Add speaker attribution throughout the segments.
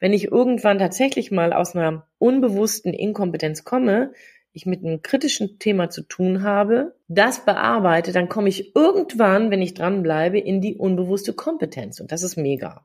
Speaker 1: wenn ich irgendwann tatsächlich mal aus einer unbewussten Inkompetenz komme, ich mit einem kritischen Thema zu tun habe, das bearbeite, dann komme ich irgendwann, wenn ich dranbleibe, in die unbewusste Kompetenz. Und das ist mega.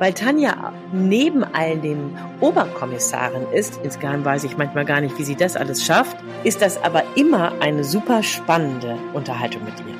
Speaker 1: Weil Tanja neben all dem Oberkommissarin ist, insgeheim weiß ich manchmal gar nicht, wie sie das alles schafft, ist das aber immer eine super spannende Unterhaltung mit ihr.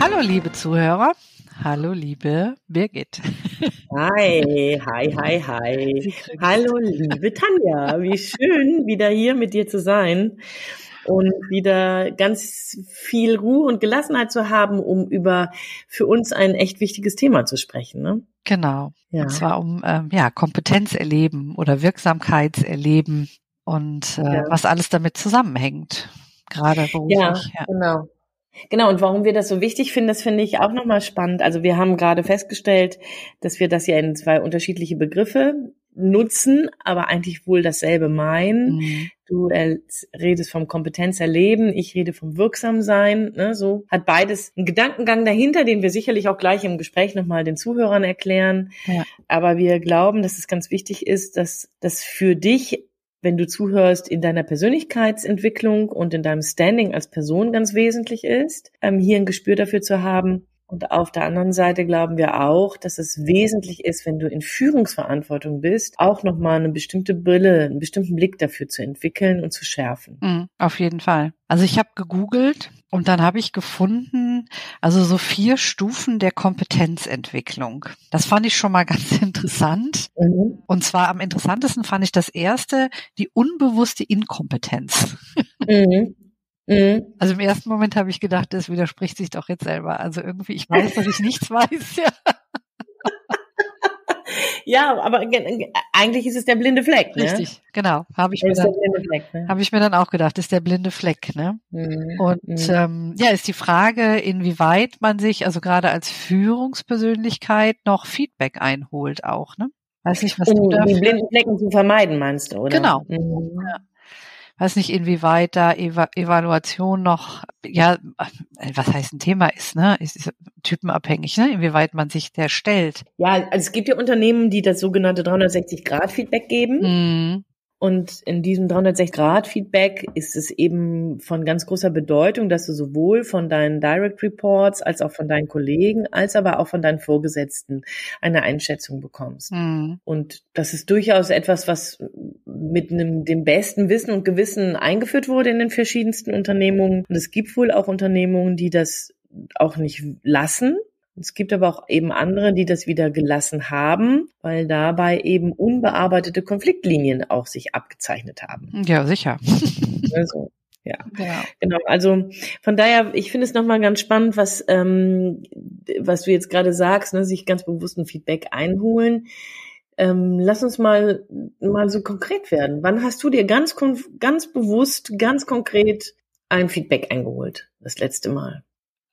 Speaker 2: Hallo, liebe Zuhörer. Hallo, liebe Birgit.
Speaker 1: Hi, hi, hi, hi. Hallo, liebe Tanja. Wie schön, wieder hier mit dir zu sein und wieder ganz viel Ruhe und Gelassenheit zu haben, um über für uns ein echt wichtiges Thema zu sprechen. Ne?
Speaker 2: Genau. Ja. Und zwar um ähm, ja, Kompetenzerleben oder Wirksamkeitserleben und äh, ja. was alles damit zusammenhängt. Gerade beruflich.
Speaker 1: Ja, ja, genau. Genau, und warum wir das so wichtig finden, das finde ich auch nochmal spannend. Also wir haben gerade festgestellt, dass wir das ja in zwei unterschiedliche Begriffe nutzen, aber eigentlich wohl dasselbe meinen. Mhm. Du redest vom Kompetenzerleben, ich rede vom Wirksamsein. Ne, so hat beides einen Gedankengang dahinter, den wir sicherlich auch gleich im Gespräch nochmal den Zuhörern erklären. Ja. Aber wir glauben, dass es ganz wichtig ist, dass das für dich wenn du zuhörst, in deiner Persönlichkeitsentwicklung und in deinem Standing als Person ganz wesentlich ist, ähm, hier ein Gespür dafür zu haben. Und auf der anderen Seite glauben wir auch, dass es wesentlich ist, wenn du in Führungsverantwortung bist, auch nochmal eine bestimmte Brille, einen bestimmten Blick dafür zu entwickeln und zu schärfen.
Speaker 2: Mhm, auf jeden Fall. Also ich habe gegoogelt und dann habe ich gefunden, also so vier Stufen der Kompetenzentwicklung. Das fand ich schon mal ganz interessant. Mhm. Und zwar am interessantesten fand ich das erste, die unbewusste Inkompetenz. Mhm. Mhm. Also im ersten Moment habe ich gedacht, das widerspricht sich doch jetzt selber. Also irgendwie, ich weiß, dass ich nichts weiß. Ja.
Speaker 1: Ja, aber eigentlich ist es der blinde Fleck.
Speaker 2: Ne? Richtig, genau. Habe ich, mir dann, ne? hab ich mir dann auch gedacht, ist der blinde Fleck. Ne? Mhm. Und mhm. Ähm, ja, ist die Frage, inwieweit man sich, also gerade als Führungspersönlichkeit, noch Feedback einholt auch. Ne?
Speaker 1: Weiß nicht, was um du dafür... die blinden Flecken zu vermeiden, meinst du, oder?
Speaker 2: Genau. Mhm. Ja weiß nicht, inwieweit da Eva Evaluation noch, ja, was heißt ein Thema ist, ne? Ist, ist typenabhängig, ne? Inwieweit man sich der stellt.
Speaker 1: Ja, also es gibt ja Unternehmen, die das sogenannte 360-Grad-Feedback geben. Mhm. Und in diesem 360-Grad-Feedback ist es eben von ganz großer Bedeutung, dass du sowohl von deinen Direct Reports als auch von deinen Kollegen, als aber auch von deinen Vorgesetzten eine Einschätzung bekommst. Mhm. Und das ist durchaus etwas, was mit einem, dem besten Wissen und Gewissen eingeführt wurde in den verschiedensten Unternehmungen. Und es gibt wohl auch Unternehmungen, die das auch nicht lassen, es gibt aber auch eben andere, die das wieder gelassen haben, weil dabei eben unbearbeitete Konfliktlinien auch sich abgezeichnet haben.
Speaker 2: Ja, sicher.
Speaker 1: Also, ja. ja. Genau. Also von daher, ich finde es nochmal ganz spannend, was, ähm, was du jetzt gerade sagst, ne, sich ganz bewusst ein Feedback einholen. Ähm, lass uns mal, mal so konkret werden. Wann hast du dir ganz, ganz bewusst, ganz konkret ein Feedback eingeholt? Das letzte Mal?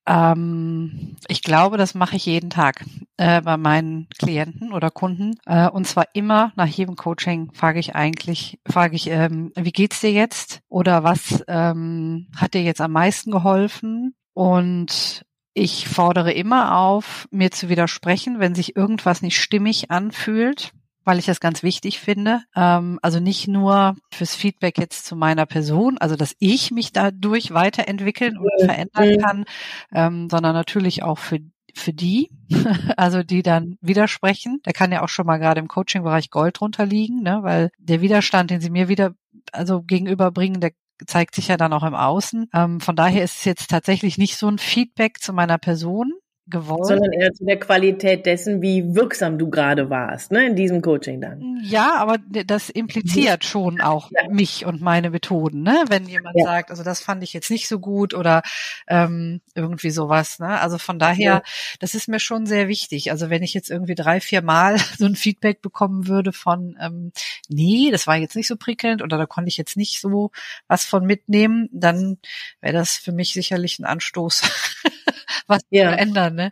Speaker 2: Ähm, ich glaube, das mache ich jeden Tag äh, bei meinen Klienten oder Kunden. Äh, und zwar immer nach jedem Coaching frage ich eigentlich, frage ich, ähm, wie geht's dir jetzt? Oder was ähm, hat dir jetzt am meisten geholfen? Und ich fordere immer auf, mir zu widersprechen, wenn sich irgendwas nicht stimmig anfühlt weil ich das ganz wichtig finde. Ähm, also nicht nur fürs Feedback jetzt zu meiner Person, also dass ich mich dadurch weiterentwickeln und verändern kann, ähm, sondern natürlich auch für für die, also die dann widersprechen. Der kann ja auch schon mal gerade im Coaching-Bereich Gold drunter liegen, ne? weil der Widerstand, den sie mir wieder also gegenüberbringen, der zeigt sich ja dann auch im Außen. Ähm, von daher ist es jetzt tatsächlich nicht so ein Feedback zu meiner Person, gewollt.
Speaker 1: Sondern eher zu der Qualität dessen, wie wirksam du gerade warst, ne, in diesem Coaching dann.
Speaker 2: Ja, aber das impliziert schon auch ja. mich und meine Methoden, ne? Wenn jemand ja. sagt, also das fand ich jetzt nicht so gut oder ähm, irgendwie sowas, ne? Also von daher, ja. das ist mir schon sehr wichtig. Also wenn ich jetzt irgendwie drei, vier Mal so ein Feedback bekommen würde von, ähm, nee, das war jetzt nicht so prickelnd oder da konnte ich jetzt nicht so was von mitnehmen, dann wäre das für mich sicherlich ein Anstoß, was zu ändern, ne?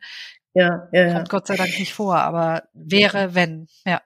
Speaker 1: Ja, ja, ja.
Speaker 2: Kommt Gott sei Dank nicht vor, aber wäre, wenn, ja.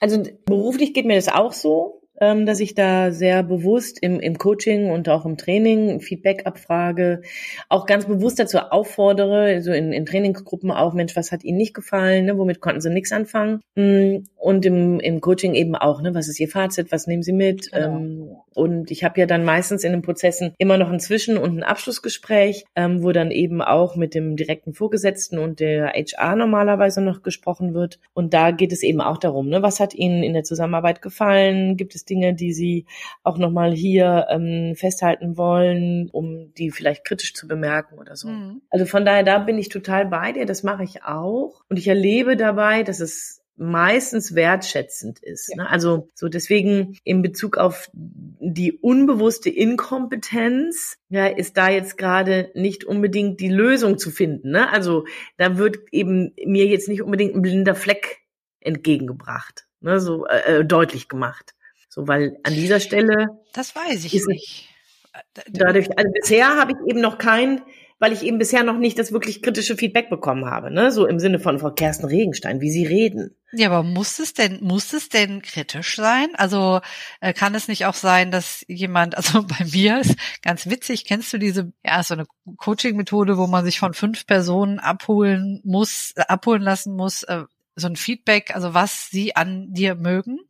Speaker 1: Also beruflich geht mir das auch so ähm, dass ich da sehr bewusst im, im Coaching und auch im Training Feedback abfrage, auch ganz bewusst dazu auffordere, so in, in Trainingsgruppen auch, Mensch, was hat Ihnen nicht gefallen, ne? womit konnten Sie nichts anfangen? Mm, und im, im Coaching eben auch, ne? was ist Ihr Fazit, was nehmen Sie mit? Genau. Ähm, und ich habe ja dann meistens in den Prozessen immer noch ein Zwischen- und ein Abschlussgespräch, ähm, wo dann eben auch mit dem direkten Vorgesetzten und der HR normalerweise noch gesprochen wird. Und da geht es eben auch darum, ne? was hat Ihnen in der Zusammenarbeit gefallen? Gibt es Dinge, die Sie auch nochmal hier ähm, festhalten wollen, um die vielleicht kritisch zu bemerken oder so. Mhm. Also von daher, da bin ich total bei dir, das mache ich auch. Und ich erlebe dabei, dass es meistens wertschätzend ist. Ja. Ne? Also so deswegen in Bezug auf die unbewusste Inkompetenz, ja, ist da jetzt gerade nicht unbedingt die Lösung zu finden. Ne? Also da wird eben mir jetzt nicht unbedingt ein blinder Fleck entgegengebracht, ne? so äh, äh deutlich gemacht. So, weil an dieser Stelle.
Speaker 2: Das weiß ich nicht.
Speaker 1: Dadurch, also bisher habe ich eben noch kein, weil ich eben bisher noch nicht das wirklich kritische Feedback bekommen habe, ne? So im Sinne von Frau Kersten Regenstein, wie sie reden.
Speaker 2: Ja, aber muss es denn, muss es denn kritisch sein? Also äh, kann es nicht auch sein, dass jemand, also bei mir ist ganz witzig, kennst du diese, ja, so eine Coaching-Methode, wo man sich von fünf Personen abholen muss, äh, abholen lassen muss, äh, so ein Feedback, also was sie an dir mögen?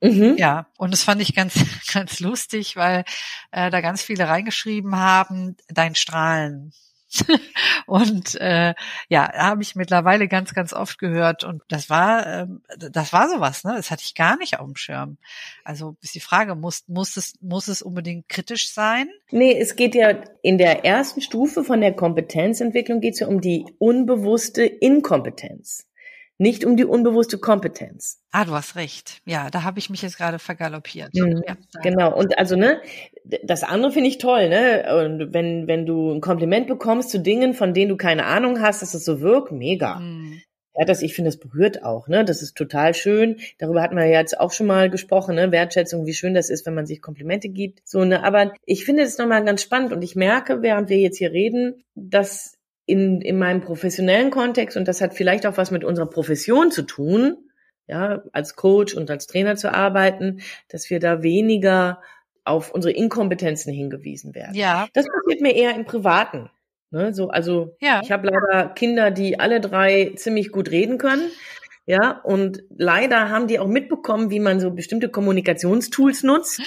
Speaker 2: Mhm. Ja, und das fand ich ganz, ganz lustig, weil äh, da ganz viele reingeschrieben haben, dein Strahlen. und äh, ja, habe ich mittlerweile ganz, ganz oft gehört. Und das war, ähm, das war sowas, ne? Das hatte ich gar nicht auf dem Schirm. Also ist die Frage, muss, muss es, muss es unbedingt kritisch sein?
Speaker 1: Nee, es geht ja in der ersten Stufe von der Kompetenzentwicklung geht es ja um die unbewusste Inkompetenz nicht um die unbewusste Kompetenz.
Speaker 2: Ah, du hast recht. Ja, da habe ich mich jetzt gerade vergaloppiert.
Speaker 1: Mhm,
Speaker 2: ja,
Speaker 1: genau. Und also ne, das andere finde ich toll, ne? Und wenn wenn du ein Kompliment bekommst zu Dingen, von denen du keine Ahnung hast, dass es so wirkt, mega. Mhm. Ja, das, ich finde, das berührt auch, ne? Das ist total schön. Darüber hatten wir ja jetzt auch schon mal gesprochen, ne? Wertschätzung, wie schön das ist, wenn man sich Komplimente gibt. So, ne? Aber ich finde es nochmal ganz spannend und ich merke, während wir jetzt hier reden, dass in, in meinem professionellen Kontext, und das hat vielleicht auch was mit unserer Profession zu tun, ja, als Coach und als Trainer zu arbeiten, dass wir da weniger auf unsere Inkompetenzen hingewiesen werden.
Speaker 2: Ja.
Speaker 1: Das passiert mir eher im Privaten. Ne, so, also ja. ich habe leider Kinder, die alle drei ziemlich gut reden können. Ja, und leider haben die auch mitbekommen, wie man so bestimmte Kommunikationstools nutzt.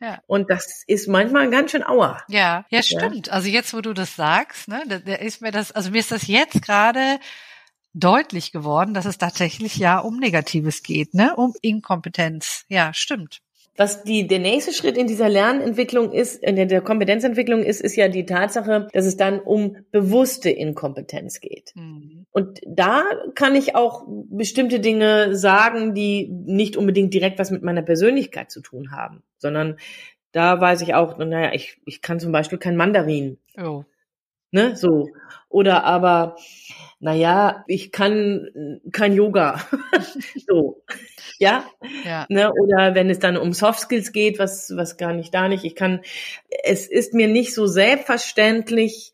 Speaker 1: Ja. Und das ist manchmal ganz schön auer.
Speaker 2: Ja, ja, stimmt. Ja. Also jetzt, wo du das sagst, ne, da, da ist mir das, also mir ist das jetzt gerade deutlich geworden, dass es tatsächlich ja um Negatives geht, ne, um Inkompetenz. Ja, stimmt.
Speaker 1: Was die, der nächste Schritt in dieser Lernentwicklung ist, in der Kompetenzentwicklung ist, ist ja die Tatsache, dass es dann um bewusste Inkompetenz geht. Mhm. Und da kann ich auch bestimmte Dinge sagen, die nicht unbedingt direkt was mit meiner Persönlichkeit zu tun haben, sondern da weiß ich auch, naja, ich, ich kann zum Beispiel kein Mandarin.
Speaker 2: Oh.
Speaker 1: Ne, so. Oder aber, naja, ich kann kein Yoga. so. Ja? ja. Ne? Oder wenn es dann um Soft Skills geht, was, was gar nicht da nicht. Ich kann, es ist mir nicht so selbstverständlich,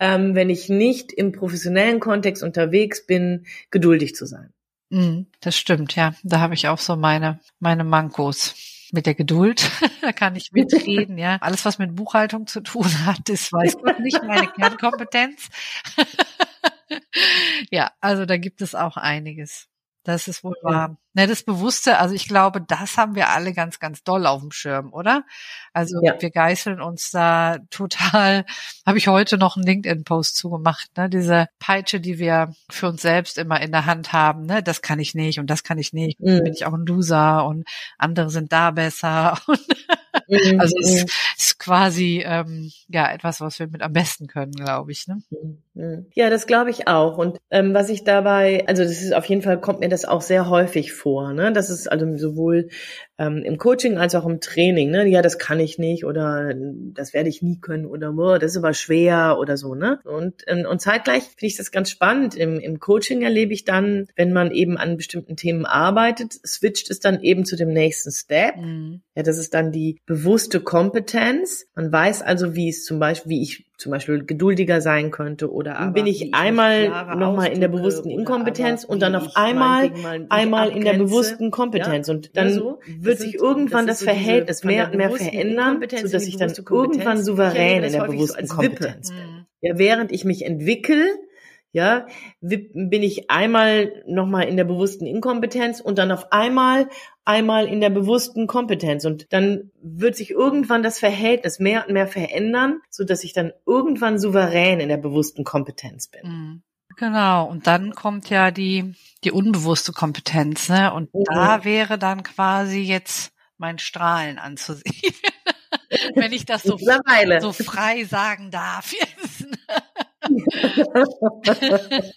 Speaker 1: ähm, wenn ich nicht im professionellen Kontext unterwegs bin, geduldig zu sein.
Speaker 2: Mm, das stimmt, ja. Da habe ich auch so meine, meine Mankos mit der Geduld, da kann ich mitreden, ja. Alles, was mit Buchhaltung zu tun hat, ist, weiß Gott nicht meine Kernkompetenz. ja, also da gibt es auch einiges. Das ist wohl wahr. Ne, das Bewusste, also ich glaube, das haben wir alle ganz, ganz doll auf dem Schirm, oder? Also ja. wir geißeln uns da total, habe ich heute noch einen LinkedIn-Post zugemacht, ne? Diese Peitsche, die wir für uns selbst immer in der Hand haben, ne? Das kann ich nicht und das kann ich nicht. Mhm. Bin ich auch ein Loser und andere sind da besser. Mhm. also es ist quasi ähm, ja etwas, was wir mit am besten können, glaube ich. Ne?
Speaker 1: Hm. Ja, das glaube ich auch. Und ähm, was ich dabei, also das ist auf jeden Fall kommt mir das auch sehr häufig vor. Ne? Das ist also sowohl ähm, im Coaching als auch im Training. Ne? Ja, das kann ich nicht oder das werde ich nie können oder oh, das ist aber schwer oder so. Ne? Und ähm, und zeitgleich finde ich das ganz spannend. Im, Im Coaching erlebe ich dann, wenn man eben an bestimmten Themen arbeitet, switcht es dann eben zu dem nächsten Step. Mhm. Ja, das ist dann die bewusste Kompetenz. Man weiß also, wie es zum Beispiel, wie ich zum Beispiel geduldiger sein könnte oder aber bin ich einmal nochmal in der bewussten Inkompetenz und dann auf einmal einmal in der bewussten Kompetenz ja? und dann so. wird sich irgendwann das, das Verhältnis mehr und mehr verändern, so dass ich dann irgendwann souverän in der bewussten Kompetenz bin. Ja, während ich mich entwickle, ja, bin ich einmal nochmal in der bewussten Inkompetenz und dann auf einmal einmal in der bewussten Kompetenz und dann wird sich irgendwann das Verhältnis mehr und mehr verändern, so dass ich dann irgendwann souverän in der bewussten Kompetenz bin. Mhm.
Speaker 2: Genau, und dann kommt ja die, die unbewusste Kompetenz, ne? Und mhm. da wäre dann quasi jetzt mein Strahlen anzusehen. Wenn ich das so, so frei sagen darf.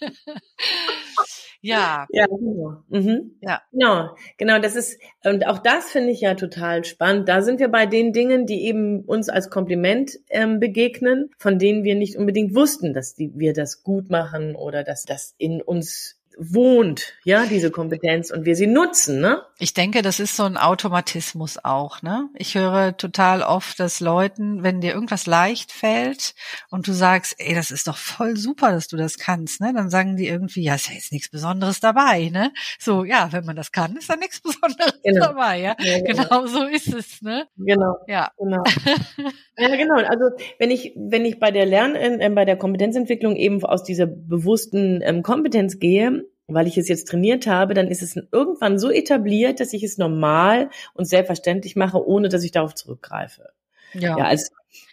Speaker 1: ja. Ja, genau. Mhm. ja. Genau, genau. Das ist, und auch das finde ich ja total spannend. Da sind wir bei den Dingen, die eben uns als Kompliment ähm, begegnen, von denen wir nicht unbedingt wussten, dass die, wir das gut machen oder dass das in uns wohnt, ja, diese Kompetenz und wir sie nutzen, ne?
Speaker 2: Ich denke, das ist so ein Automatismus auch, ne? Ich höre total oft, dass Leuten, wenn dir irgendwas leicht fällt und du sagst, ey, das ist doch voll super, dass du das kannst, ne? Dann sagen die irgendwie, ja, ist ja jetzt nichts Besonderes dabei, ne? So, ja, wenn man das kann, ist da nichts Besonderes genau. dabei, ja? ja genau. genau. so ist es, ne?
Speaker 1: Genau. Ja. Genau. ja, genau. Also, wenn ich, wenn ich bei der Lern, äh, bei der Kompetenzentwicklung eben aus dieser bewussten ähm, Kompetenz gehe, weil ich es jetzt trainiert habe, dann ist es irgendwann so etabliert, dass ich es normal und selbstverständlich mache, ohne dass ich darauf zurückgreife. Ja. ja als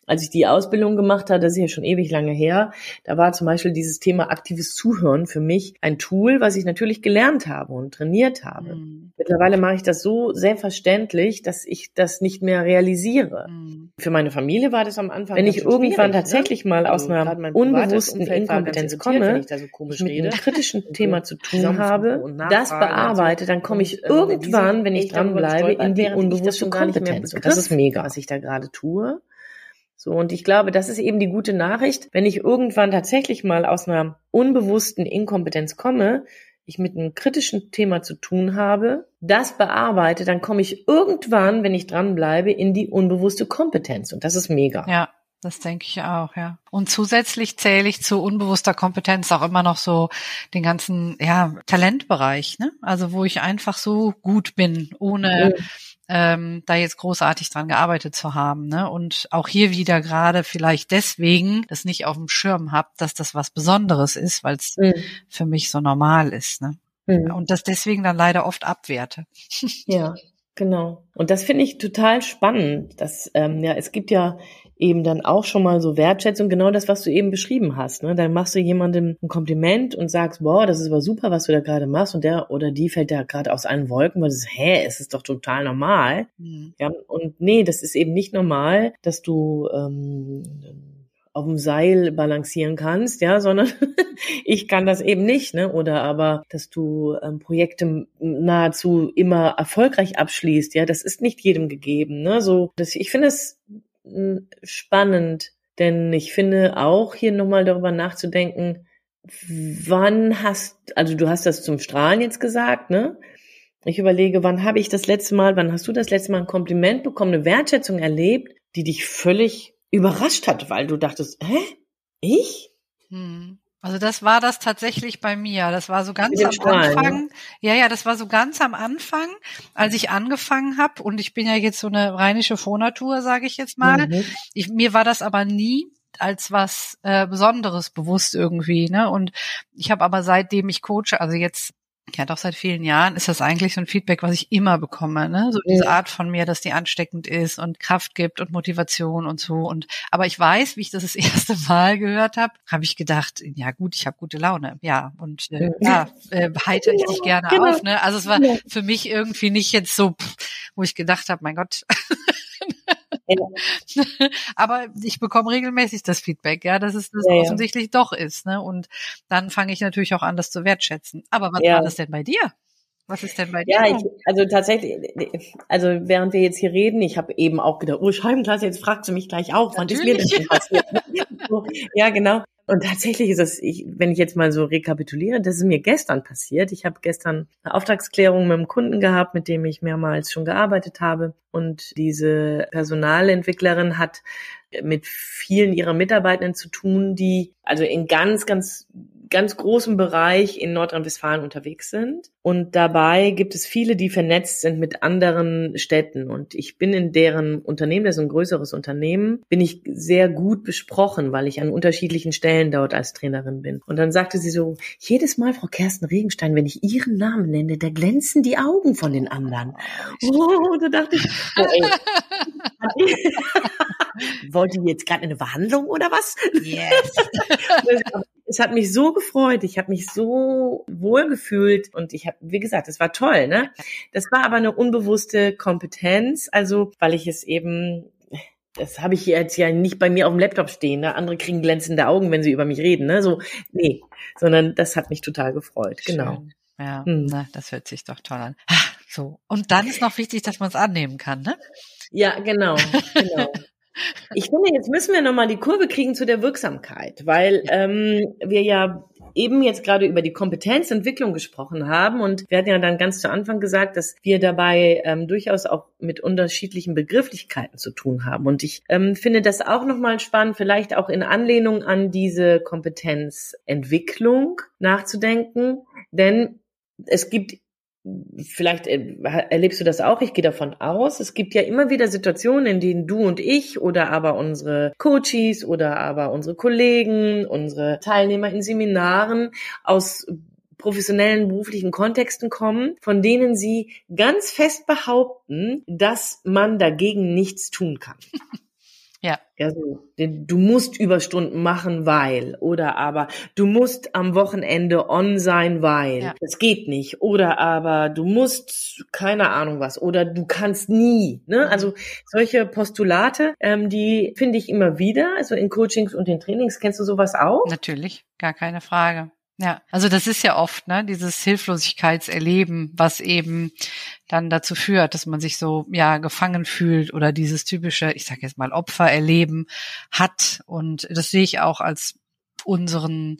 Speaker 1: als ich die Ausbildung gemacht habe, das ist ja schon ewig lange her, da war zum Beispiel dieses Thema aktives Zuhören für mich ein Tool, was ich natürlich gelernt habe und trainiert habe. Mhm. Mittlerweile mache ich das so selbstverständlich, dass ich das nicht mehr realisiere. Mhm. Für meine Familie war das am Anfang. Wenn ich irgendwann ne? tatsächlich mal aus also einer unbewussten Inkompetenz komme, ich, so ich mit einem kritischen Thema zu tun habe, das bearbeite, dann komme ich irgendwann, wenn ich dranbleibe, in die unbewusste Kompetenz. Und das ist mega, was ich da gerade tue. So, und ich glaube, das ist eben die gute Nachricht. Wenn ich irgendwann tatsächlich mal aus einer unbewussten Inkompetenz komme, ich mit einem kritischen Thema zu tun habe, das bearbeite, dann komme ich irgendwann, wenn ich dranbleibe, in die unbewusste Kompetenz. Und das ist mega.
Speaker 2: Ja. Das denke ich auch, ja. Und zusätzlich zähle ich zu unbewusster Kompetenz auch immer noch so den ganzen, ja, Talentbereich, ne? Also wo ich einfach so gut bin, ohne mhm ähm, da jetzt großartig dran gearbeitet zu haben. Ne? Und auch hier wieder gerade vielleicht deswegen das nicht auf dem Schirm habt, dass das was Besonderes ist, weil es mhm. für mich so normal ist. Ne? Mhm. Und das deswegen dann leider oft abwerte.
Speaker 1: Ja, genau. Und das finde ich total spannend. Dass, ähm, ja, es gibt ja eben dann auch schon mal so Wertschätzung, genau das, was du eben beschrieben hast. Ne? Dann machst du jemandem ein Kompliment und sagst, boah, das ist aber super, was du da gerade machst und der oder die fällt da gerade aus allen Wolken, weil du sagst, hä, es ist doch total normal. Mhm. Ja, und nee, das ist eben nicht normal, dass du ähm, auf dem Seil balancieren kannst, ja, sondern ich kann das eben nicht, ne? Oder aber, dass du ähm, Projekte nahezu immer erfolgreich abschließt, ja, das ist nicht jedem gegeben, ne? So, das, ich finde es spannend, denn ich finde auch hier nochmal darüber nachzudenken, wann hast, also du hast das zum Strahlen jetzt gesagt, ne? Ich überlege, wann habe ich das letzte Mal, wann hast du das letzte Mal ein Kompliment bekommen, eine Wertschätzung erlebt, die dich völlig überrascht hat, weil du dachtest, hä? Ich?
Speaker 2: Hm. Also das war das tatsächlich bei mir. Das war so ganz am Strahlen, Anfang. Ja, ja, das war so ganz am Anfang, als ich angefangen habe. Und ich bin ja jetzt so eine rheinische Frohnatur, sage ich jetzt mal. Mhm. Ich, mir war das aber nie als was äh, Besonderes bewusst irgendwie. Ne? Und ich habe aber seitdem ich coache, also jetzt ja doch seit vielen Jahren ist das eigentlich so ein Feedback, was ich immer bekomme, ne? So diese Art von mir, dass die ansteckend ist und Kraft gibt und Motivation und so. Und aber ich weiß, wie ich das das erste Mal gehört habe, habe ich gedacht, ja gut, ich habe gute Laune, ja und äh, ja, äh, heiter ich dich gerne genau. auf, ne? Also es war für mich irgendwie nicht jetzt so, wo ich gedacht habe, mein Gott. Ja. Aber ich bekomme regelmäßig das Feedback, ja, dass es das ja, offensichtlich ja. doch ist. Ne? Und dann fange ich natürlich auch an, das zu wertschätzen. Aber was war das denn bei dir? Was ist denn bei dir?
Speaker 1: Ja, ich, also tatsächlich, also während wir jetzt hier reden, ich habe eben auch gedacht, oh Scheibenklasse, jetzt fragt sie mich gleich auch, wann ist mir das denn passiert? so, ja, genau. Und tatsächlich ist es, ich, wenn ich jetzt mal so rekapituliere, das ist mir gestern passiert. Ich habe gestern eine Auftragsklärung mit einem Kunden gehabt, mit dem ich mehrmals schon gearbeitet habe. Und diese Personalentwicklerin hat mit vielen ihrer Mitarbeitenden zu tun, die also in ganz, ganz ganz großem Bereich in Nordrhein-Westfalen unterwegs sind. Und dabei gibt es viele, die vernetzt sind mit anderen Städten. Und ich bin in deren Unternehmen, das ist ein größeres Unternehmen, bin ich sehr gut besprochen, weil ich an unterschiedlichen Stellen dort als Trainerin bin. Und dann sagte sie so, jedes Mal, Frau Kersten Regenstein, wenn ich Ihren Namen nenne, da glänzen die Augen von den anderen. Oh, da dachte ich, oh, ey. wollte die jetzt gerade eine Verhandlung oder was? Yes. es hat mich so gefreut, ich habe mich so wohl gefühlt und ich habe, wie gesagt, es war toll, ne? Das war aber eine unbewusste Kompetenz, also weil ich es eben das habe ich jetzt ja nicht bei mir auf dem Laptop stehen. Ne? Andere kriegen glänzende Augen, wenn sie über mich reden. Ne? So, nee, sondern das hat mich total gefreut. Genau.
Speaker 2: Schön. Ja, hm. na, das hört sich doch toll an. So. Und dann ist noch wichtig, dass man es annehmen kann, ne?
Speaker 1: Ja, genau, genau. Ich finde, jetzt müssen wir nochmal die Kurve kriegen zu der Wirksamkeit, weil ähm, wir ja eben jetzt gerade über die Kompetenzentwicklung gesprochen haben und wir hatten ja dann ganz zu Anfang gesagt, dass wir dabei ähm, durchaus auch mit unterschiedlichen Begrifflichkeiten zu tun haben. Und ich ähm, finde das auch nochmal spannend, vielleicht auch in Anlehnung an diese Kompetenzentwicklung nachzudenken, denn es gibt vielleicht erlebst du das auch, ich gehe davon aus, es gibt ja immer wieder Situationen, in denen du und ich oder aber unsere Coaches oder aber unsere Kollegen, unsere Teilnehmer in Seminaren aus professionellen beruflichen Kontexten kommen, von denen sie ganz fest behaupten, dass man dagegen nichts tun kann.
Speaker 2: Ja.
Speaker 1: ja so, du musst Überstunden machen, weil. Oder aber du musst am Wochenende on sein, weil. Ja. Das geht nicht. Oder aber du musst, keine Ahnung was. Oder du kannst nie. Ne? Mhm. Also solche Postulate, ähm, die finde ich immer wieder. Also in Coachings und in Trainings. Kennst du sowas auch?
Speaker 2: Natürlich, gar keine Frage. Ja, also das ist ja oft, ne, dieses Hilflosigkeitserleben, was eben dann dazu führt, dass man sich so ja gefangen fühlt oder dieses typische, ich sage jetzt mal Opfererleben hat und das sehe ich auch als unseren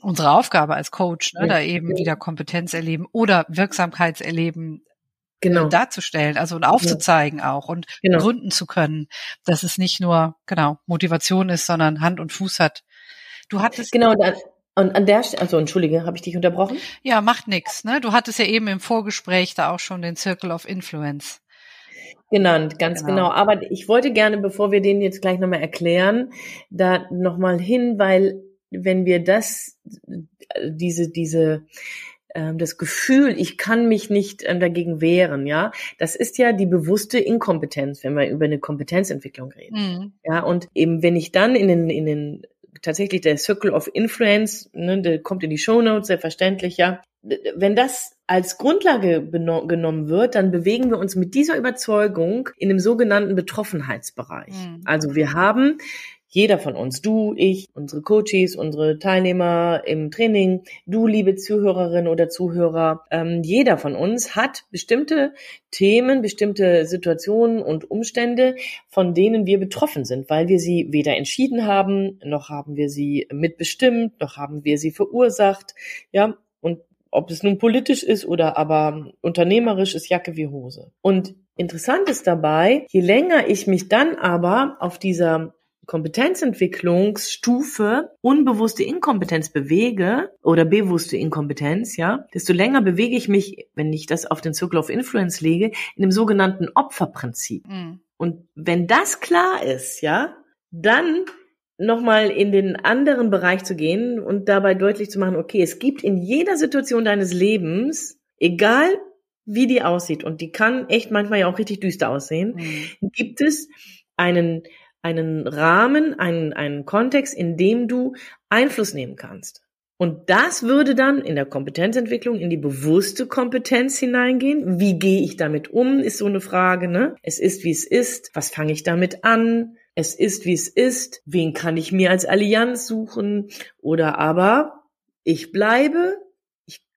Speaker 2: unsere Aufgabe als Coach, ne, ja. da eben wieder Kompetenz erleben oder Wirksamkeitserleben äh, genau. darzustellen, also und aufzuzeigen ja. auch und genau. gründen zu können, dass es nicht nur genau Motivation ist, sondern Hand und Fuß hat.
Speaker 1: Du hattest genau, und an der Stelle, also entschuldige, habe ich dich unterbrochen?
Speaker 2: Ja, macht nix. Ne? Du hattest ja eben im Vorgespräch da auch schon den Circle of Influence
Speaker 1: genannt, ganz genau. genau. Aber ich wollte gerne, bevor wir den jetzt gleich nochmal erklären, da nochmal hin, weil wenn wir das, diese, diese, ähm, das Gefühl, ich kann mich nicht ähm, dagegen wehren, ja, das ist ja die bewusste Inkompetenz, wenn wir über eine Kompetenzentwicklung reden. Mhm. Ja, und eben wenn ich dann in den, in den tatsächlich der Circle of Influence, ne, der kommt in die Show Notes, selbstverständlich, ja. Wenn das als Grundlage genommen wird, dann bewegen wir uns mit dieser Überzeugung in dem sogenannten Betroffenheitsbereich. Mhm. Also wir haben jeder von uns, du, ich, unsere Coaches, unsere Teilnehmer im Training, du, liebe Zuhörerin oder Zuhörer, ähm, jeder von uns hat bestimmte Themen, bestimmte Situationen und Umstände, von denen wir betroffen sind, weil wir sie weder entschieden haben, noch haben wir sie mitbestimmt, noch haben wir sie verursacht, ja, und ob es nun politisch ist oder aber unternehmerisch ist Jacke wie Hose. Und interessant ist dabei, je länger ich mich dann aber auf dieser Kompetenzentwicklungsstufe unbewusste Inkompetenz bewege oder bewusste Inkompetenz, ja, desto länger bewege ich mich, wenn ich das auf den Circle of Influence lege, in dem sogenannten Opferprinzip. Mhm. Und wenn das klar ist, ja, dann nochmal in den anderen Bereich zu gehen und dabei deutlich zu machen, okay, es gibt in jeder Situation deines Lebens, egal wie die aussieht, und die kann echt manchmal ja auch richtig düster aussehen, mhm. gibt es einen einen Rahmen, einen, einen Kontext, in dem du Einfluss nehmen kannst. Und das würde dann in der Kompetenzentwicklung in die bewusste Kompetenz hineingehen. Wie gehe ich damit um, ist so eine Frage. Ne? Es ist, wie es ist. Was fange ich damit an? Es ist, wie es ist. Wen kann ich mir als Allianz suchen? Oder aber ich bleibe,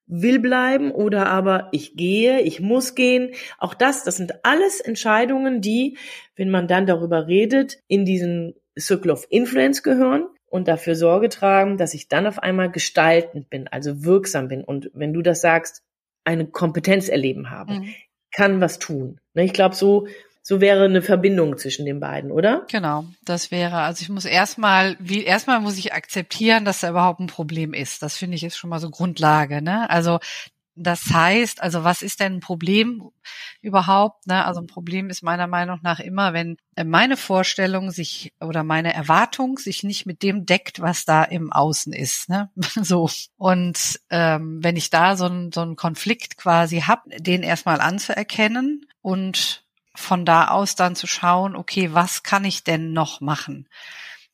Speaker 1: will bleiben oder aber ich gehe, ich muss gehen. Auch das, das sind alles Entscheidungen, die, wenn man dann darüber redet, in diesen Circle of Influence gehören und dafür Sorge tragen, dass ich dann auf einmal gestaltend bin, also wirksam bin und wenn du das sagst, eine Kompetenz erleben habe, mhm. kann was tun. Ne, ich glaube, so so wäre eine Verbindung zwischen den beiden, oder?
Speaker 2: Genau, das wäre, also ich muss erstmal, wie, erstmal muss ich akzeptieren, dass da überhaupt ein Problem ist. Das finde ich ist schon mal so Grundlage, ne? Also, das heißt, also was ist denn ein Problem überhaupt? Ne? Also ein Problem ist meiner Meinung nach immer, wenn meine Vorstellung sich oder meine Erwartung sich nicht mit dem deckt, was da im Außen ist. Ne? So. Und ähm, wenn ich da so, ein, so einen Konflikt quasi hab, den erstmal anzuerkennen und von da aus dann zu schauen, okay, was kann ich denn noch machen?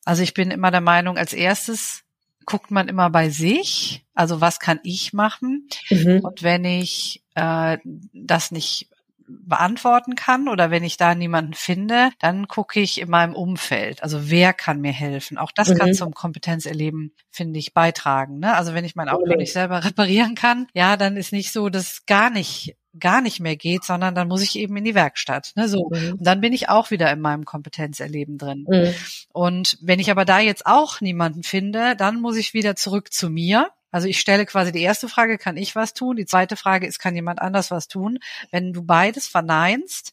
Speaker 2: Also ich bin immer der Meinung, als erstes guckt man immer bei sich, also was kann ich machen? Mhm. Und wenn ich äh, das nicht beantworten kann oder wenn ich da niemanden finde, dann gucke ich in meinem Umfeld. Also wer kann mir helfen? Auch das mhm. kann zum Kompetenzerleben, finde ich, beitragen. Ne? Also wenn ich mein Auto nicht selber reparieren kann, ja, dann ist nicht so, dass gar nicht gar nicht mehr geht, sondern dann muss ich eben in die Werkstatt. Ne, so. Mhm. Und dann bin ich auch wieder in meinem Kompetenzerleben drin. Mhm. Und wenn ich aber da jetzt auch niemanden finde, dann muss ich wieder zurück zu mir. Also ich stelle quasi die erste Frage, kann ich was tun? Die zweite Frage ist, kann jemand anders was tun? Wenn du beides verneinst,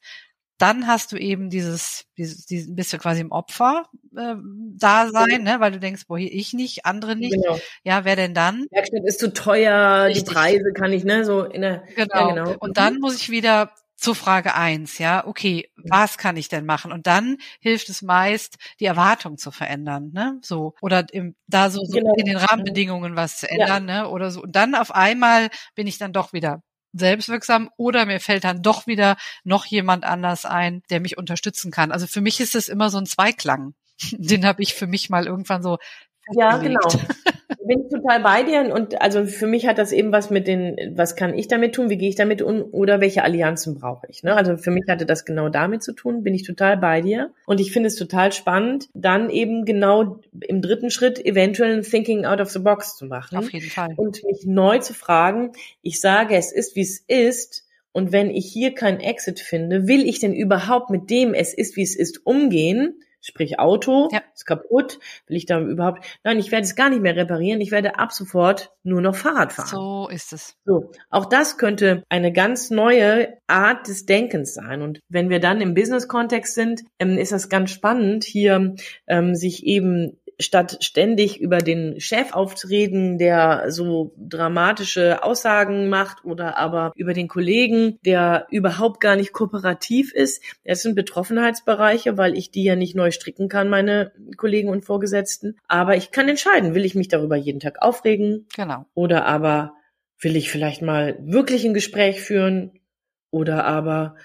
Speaker 2: dann hast du eben dieses, dieses, dieses bist du quasi im Opfer äh, da sein, ne, weil du denkst, boah, hier ich nicht, andere nicht. Genau. Ja, wer denn dann?
Speaker 1: Werkstatt ist zu teuer, Richtig. die Preise kann ich, ne, so in der
Speaker 2: Genau. Ja, genau. Und dann mhm. muss ich wieder zur Frage eins, ja, okay, was kann ich denn machen? Und dann hilft es meist, die Erwartung zu verändern, ne? So. Oder im, da so, so genau. in den Rahmenbedingungen was zu ändern, ja. ne? Oder so. Und dann auf einmal bin ich dann doch wieder selbstwirksam oder mir fällt dann doch wieder noch jemand anders ein, der mich unterstützen kann. Also für mich ist es immer so ein Zweiklang. Den habe ich für mich mal irgendwann so
Speaker 1: ja, genau. Bin ich total bei dir und also für mich hat das eben was mit den, was kann ich damit tun, wie gehe ich damit um oder welche Allianzen brauche ich. Ne? Also für mich hatte das genau damit zu tun, bin ich total bei dir und ich finde es total spannend, dann eben genau im dritten Schritt eventuell ein Thinking out of the box zu machen.
Speaker 2: Auf jeden Fall.
Speaker 1: Und mich neu zu fragen, ich sage, es ist, wie es ist, und wenn ich hier keinen Exit finde, will ich denn überhaupt mit dem, es ist, wie es ist, umgehen? Sprich Auto ja. ist kaputt, will ich da überhaupt, nein, ich werde es gar nicht mehr reparieren, ich werde ab sofort nur noch Fahrrad fahren.
Speaker 2: So ist es.
Speaker 1: So, auch das könnte eine ganz neue Art des Denkens sein. Und wenn wir dann im Business-Kontext sind, ähm, ist das ganz spannend, hier ähm, sich eben statt ständig über den Chef aufzureden, der so dramatische Aussagen macht oder aber über den Kollegen, der überhaupt gar nicht kooperativ ist. Das sind Betroffenheitsbereiche, weil ich die ja nicht neu stricken kann, meine Kollegen und Vorgesetzten. Aber ich kann entscheiden, will ich mich darüber jeden Tag aufregen?
Speaker 2: Genau.
Speaker 1: Oder aber will ich vielleicht mal wirklich ein Gespräch führen? Oder aber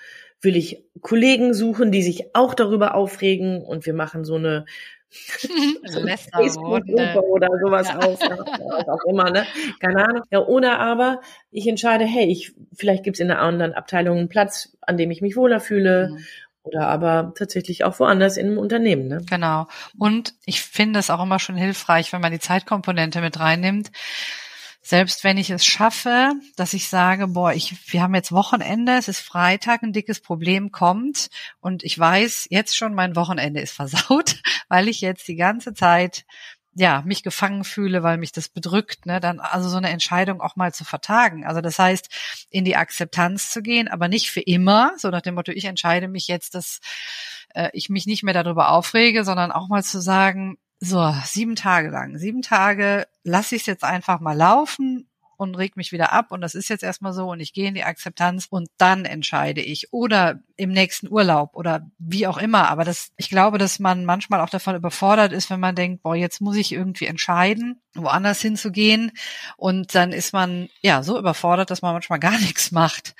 Speaker 1: will ich Kollegen suchen, die sich auch darüber aufregen und wir machen so eine Facebook-Gruppe oder sowas ja. auf, was auch immer, ne? Keine Ahnung. Ja, oder aber ich entscheide, hey, ich, vielleicht gibt's in einer anderen Abteilung einen Platz, an dem ich mich wohler fühle. Mhm. Oder aber tatsächlich auch woanders in einem Unternehmen. Ne?
Speaker 2: Genau. Und ich finde es auch immer schon hilfreich, wenn man die Zeitkomponente mit reinnimmt selbst wenn ich es schaffe, dass ich sage, boah, ich, wir haben jetzt Wochenende, es ist Freitag, ein dickes Problem kommt und ich weiß jetzt schon, mein Wochenende ist versaut, weil ich jetzt die ganze Zeit ja, mich gefangen fühle, weil mich das bedrückt, ne, dann also so eine Entscheidung auch mal zu vertagen. Also das heißt, in die Akzeptanz zu gehen, aber nicht für immer, so nach dem Motto, ich entscheide mich jetzt, dass äh, ich mich nicht mehr darüber aufrege, sondern auch mal zu sagen, so, sieben Tage lang. Sieben Tage lasse ich es jetzt einfach mal laufen und reg mich wieder ab und das ist jetzt erstmal so und ich gehe in die Akzeptanz und dann entscheide ich oder im nächsten Urlaub oder wie auch immer. Aber das, ich glaube, dass man manchmal auch davon überfordert ist, wenn man denkt, boah, jetzt muss ich irgendwie entscheiden, woanders hinzugehen und dann ist man ja so überfordert, dass man manchmal gar nichts macht.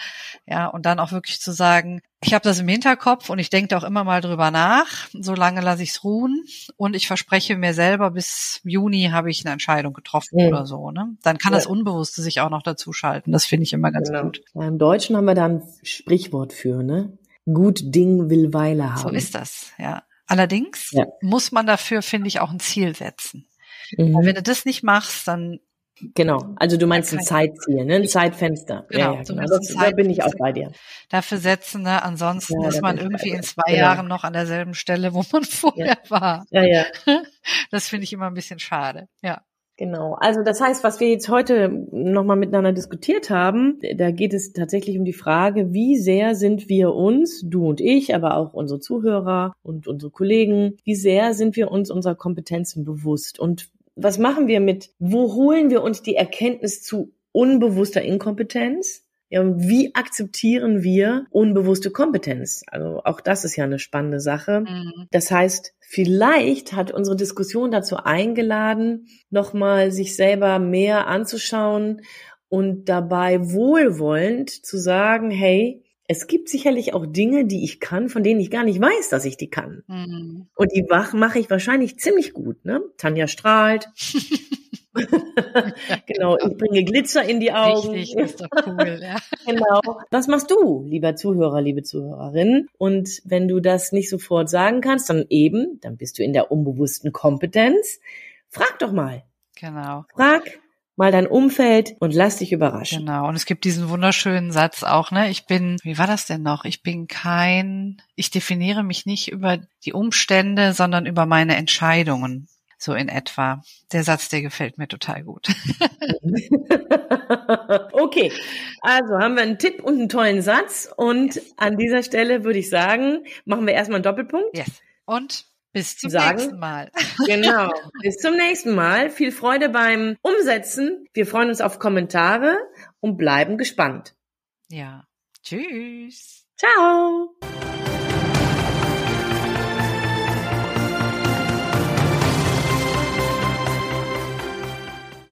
Speaker 2: Ja, und dann auch wirklich zu sagen, ich habe das im Hinterkopf und ich denke auch immer mal drüber nach. Solange lasse ich es ruhen und ich verspreche mir selber, bis Juni habe ich eine Entscheidung getroffen mhm. oder so. Ne? Dann kann ja. das Unbewusste sich auch noch dazu schalten. Das finde ich immer ganz genau. gut.
Speaker 1: Ja, Im Deutschen haben wir da ein Sprichwort für, ne? Gut Ding will Weile haben.
Speaker 2: So ist das, ja. Allerdings ja. muss man dafür, finde ich, auch ein Ziel setzen. Mhm. Wenn du das nicht machst, dann
Speaker 1: Genau, also du meinst ein Zeitziel, ne? ein Zeitfenster. Genau, ja, ja, genau. Das, da bin ich auch bei dir.
Speaker 2: Dafür setzen, ne? ansonsten ja, ist man irgendwie in zwei genau. Jahren noch an derselben Stelle, wo man vorher war. Ja, ja. Das finde ich immer ein bisschen schade, ja.
Speaker 1: Genau. Also das heißt, was wir jetzt heute nochmal miteinander diskutiert haben, da geht es tatsächlich um die Frage, wie sehr sind wir uns, du und ich, aber auch unsere Zuhörer und unsere Kollegen, wie sehr sind wir uns unserer Kompetenzen bewusst und was machen wir mit, wo holen wir uns die Erkenntnis zu unbewusster Inkompetenz? Ja, und wie akzeptieren wir unbewusste Kompetenz? Also auch das ist ja eine spannende Sache. Mhm. Das heißt, vielleicht hat unsere Diskussion dazu eingeladen, nochmal sich selber mehr anzuschauen und dabei wohlwollend zu sagen, hey, es gibt sicherlich auch Dinge, die ich kann, von denen ich gar nicht weiß, dass ich die kann. Mhm. Und die wach mache ich wahrscheinlich ziemlich gut. Ne? Tanja strahlt. genau, ich bringe Glitzer in die Augen.
Speaker 2: Richtig, ist doch cool, ja.
Speaker 1: genau. Was machst du, lieber Zuhörer, liebe Zuhörerin? Und wenn du das nicht sofort sagen kannst, dann eben, dann bist du in der unbewussten Kompetenz. Frag doch mal.
Speaker 2: Genau.
Speaker 1: Frag, mal dein Umfeld und lass dich überraschen.
Speaker 2: Genau. Und es gibt diesen wunderschönen Satz auch, ne? Ich bin, wie war das denn noch? Ich bin kein, ich definiere mich nicht über die Umstände, sondern über meine Entscheidungen. So in etwa. Der Satz, der gefällt mir total gut.
Speaker 1: okay, also haben wir einen Tipp und einen tollen Satz. Und yes. an dieser Stelle würde ich sagen, machen wir erstmal einen Doppelpunkt.
Speaker 2: Yes. Und bis zum sagen. nächsten Mal.
Speaker 1: Genau. Bis zum nächsten Mal. Viel Freude beim Umsetzen. Wir freuen uns auf Kommentare und bleiben gespannt.
Speaker 2: Ja. Tschüss.
Speaker 1: Ciao.